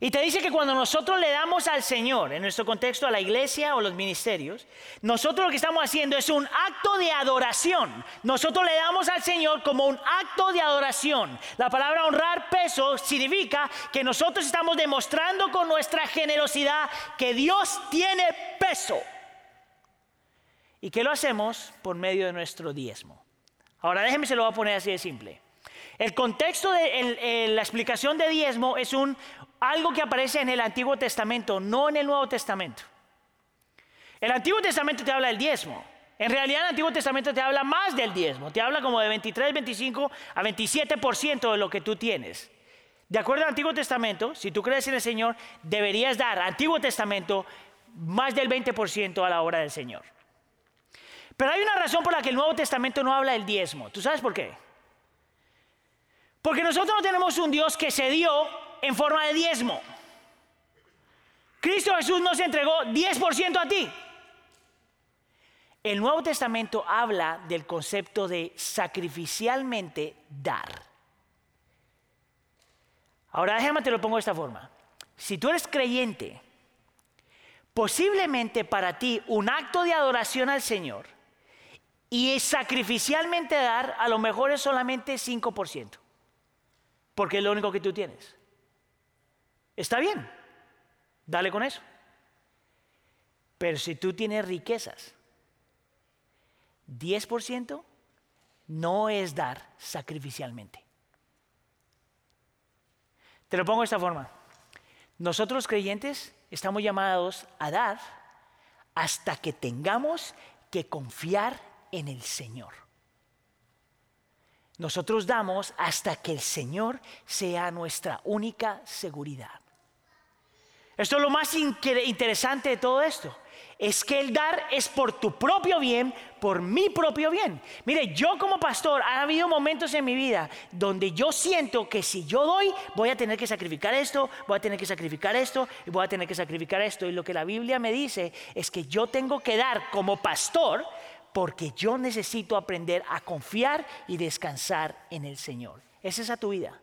Y te dice que cuando nosotros le damos al Señor, en nuestro contexto a la iglesia o los ministerios, nosotros lo que estamos haciendo es un acto de adoración. Nosotros le damos al Señor como un acto de adoración. La palabra honrar peso significa que nosotros estamos demostrando con nuestra generosidad que Dios tiene peso. ¿Y que lo hacemos? Por medio de nuestro diezmo. Ahora déjeme se lo voy a poner así de simple. El contexto de la explicación de diezmo es un, algo que aparece en el Antiguo Testamento, no en el Nuevo Testamento. El Antiguo Testamento te habla del diezmo. En realidad el Antiguo Testamento te habla más del diezmo. Te habla como de 23, 25 a 27% de lo que tú tienes. De acuerdo al Antiguo Testamento, si tú crees en el Señor, deberías dar Antiguo Testamento más del 20% a la obra del Señor. Pero hay una razón por la que el Nuevo Testamento no habla del diezmo. ¿Tú sabes por qué? Porque nosotros no tenemos un Dios que se dio en forma de diezmo. Cristo Jesús nos entregó 10% a ti. El Nuevo Testamento habla del concepto de sacrificialmente dar. Ahora déjame te lo pongo de esta forma. Si tú eres creyente, posiblemente para ti un acto de adoración al Señor y sacrificialmente dar a lo mejor es solamente 5%, porque es lo único que tú tienes. Está bien, dale con eso. Pero si tú tienes riquezas, 10% no es dar sacrificialmente. Te lo pongo de esta forma. Nosotros creyentes estamos llamados a dar hasta que tengamos que confiar en el Señor. nosotros damos hasta que el Señor sea nuestra única seguridad. Esto es lo más interesante de todo esto es que el dar es por tu propio bien, por mi propio bien. Mire, yo como pastor, ha habido momentos en mi vida donde yo siento que si yo doy, voy a tener que sacrificar esto, voy a tener que sacrificar esto, y voy a tener que sacrificar esto. Y lo que la Biblia me dice es que yo tengo que dar como pastor porque yo necesito aprender a confiar y descansar en el Señor. ¿Es esa tu vida?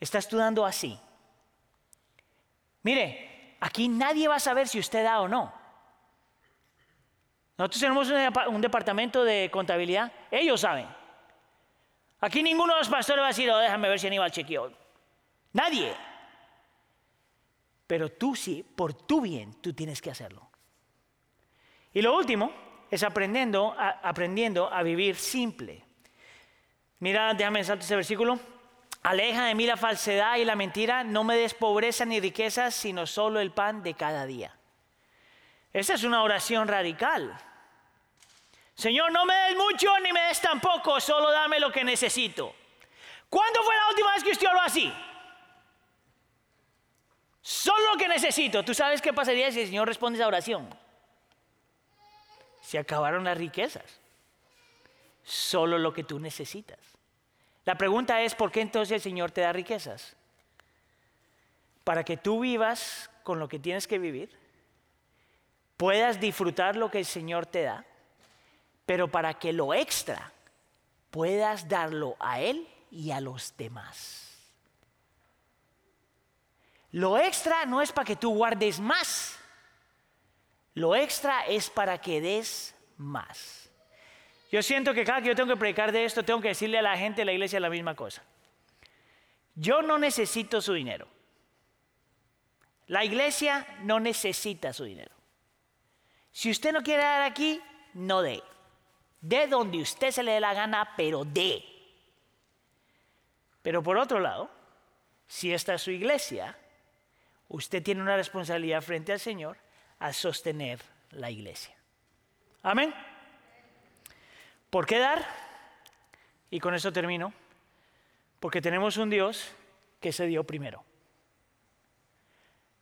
¿Estás estudiando así? Mire, aquí nadie va a saber si usted da o no. Nosotros tenemos un departamento de contabilidad, ellos saben. Aquí ninguno de los pastores va a decir, oh, déjame ver si Aníbal chequeó. Nadie. Pero tú sí, por tu bien, tú tienes que hacerlo. Y lo último es aprendiendo a, aprendiendo a vivir simple. Mira, déjame saltar ese versículo. Aleja de mí la falsedad y la mentira, no me des pobreza ni riquezas, sino solo el pan de cada día. Esa es una oración radical. Señor, no me des mucho ni me des tampoco, solo dame lo que necesito. ¿Cuándo fue la última vez que usted oró así? Solo lo que necesito. ¿Tú sabes qué pasaría si el Señor responde esa oración? Se acabaron las riquezas. Solo lo que tú necesitas. La pregunta es, ¿por qué entonces el Señor te da riquezas? Para que tú vivas con lo que tienes que vivir, puedas disfrutar lo que el Señor te da, pero para que lo extra puedas darlo a Él y a los demás. Lo extra no es para que tú guardes más, lo extra es para que des más. Yo siento que cada que yo tengo que predicar de esto, tengo que decirle a la gente de la iglesia la misma cosa. Yo no necesito su dinero. La iglesia no necesita su dinero. Si usted no quiere dar aquí, no dé. De donde usted se le dé la gana, pero dé. Pero por otro lado, si esta es su iglesia, usted tiene una responsabilidad frente al Señor a sostener la iglesia. Amén. ¿Por qué dar? Y con eso termino. Porque tenemos un Dios que se dio primero.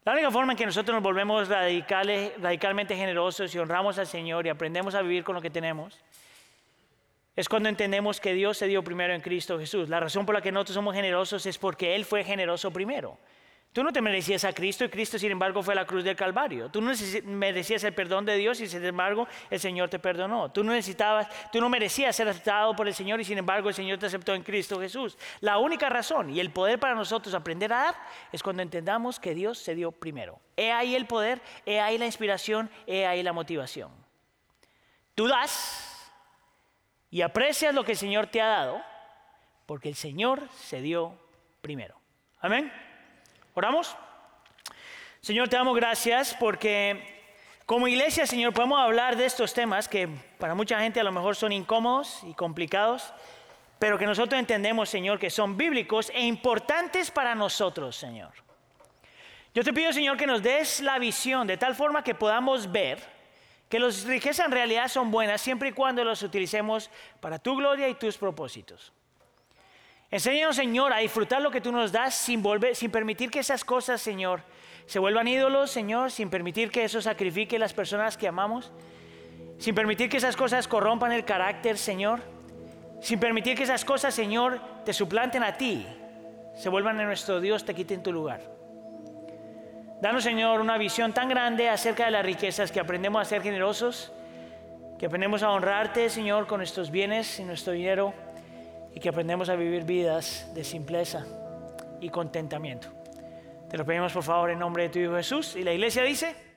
La única forma en que nosotros nos volvemos radicalmente generosos y honramos al Señor y aprendemos a vivir con lo que tenemos es cuando entendemos que Dios se dio primero en Cristo Jesús. La razón por la que nosotros somos generosos es porque Él fue generoso primero. Tú no te merecías a Cristo y Cristo sin embargo fue la cruz del Calvario. Tú no merecías el perdón de Dios y sin embargo el Señor te perdonó. Tú no necesitabas, tú no merecías ser aceptado por el Señor y sin embargo el Señor te aceptó en Cristo Jesús. La única razón y el poder para nosotros aprender a dar es cuando entendamos que Dios se dio primero. He ahí el poder, he ahí la inspiración, he ahí la motivación. Tú das y aprecias lo que el Señor te ha dado porque el Señor se dio primero. Amén. ¿Oramos? Señor, te damos gracias porque como iglesia, Señor, podemos hablar de estos temas que para mucha gente a lo mejor son incómodos y complicados, pero que nosotros entendemos, Señor, que son bíblicos e importantes para nosotros, Señor. Yo te pido, Señor, que nos des la visión de tal forma que podamos ver que las riquezas en realidad son buenas siempre y cuando las utilicemos para tu gloria y tus propósitos. Enséñanos, Señor, a disfrutar lo que tú nos das sin, volver, sin permitir que esas cosas, Señor, se vuelvan ídolos, Señor, sin permitir que eso sacrifique a las personas que amamos, sin permitir que esas cosas corrompan el carácter, Señor, sin permitir que esas cosas, Señor, te suplanten a ti, se vuelvan en nuestro Dios, te quiten tu lugar. Danos, Señor, una visión tan grande acerca de las riquezas que aprendemos a ser generosos, que aprendemos a honrarte, Señor, con nuestros bienes y nuestro dinero y que aprendemos a vivir vidas de simpleza y contentamiento. Te lo pedimos por favor en nombre de tu Hijo Jesús. Y la iglesia dice...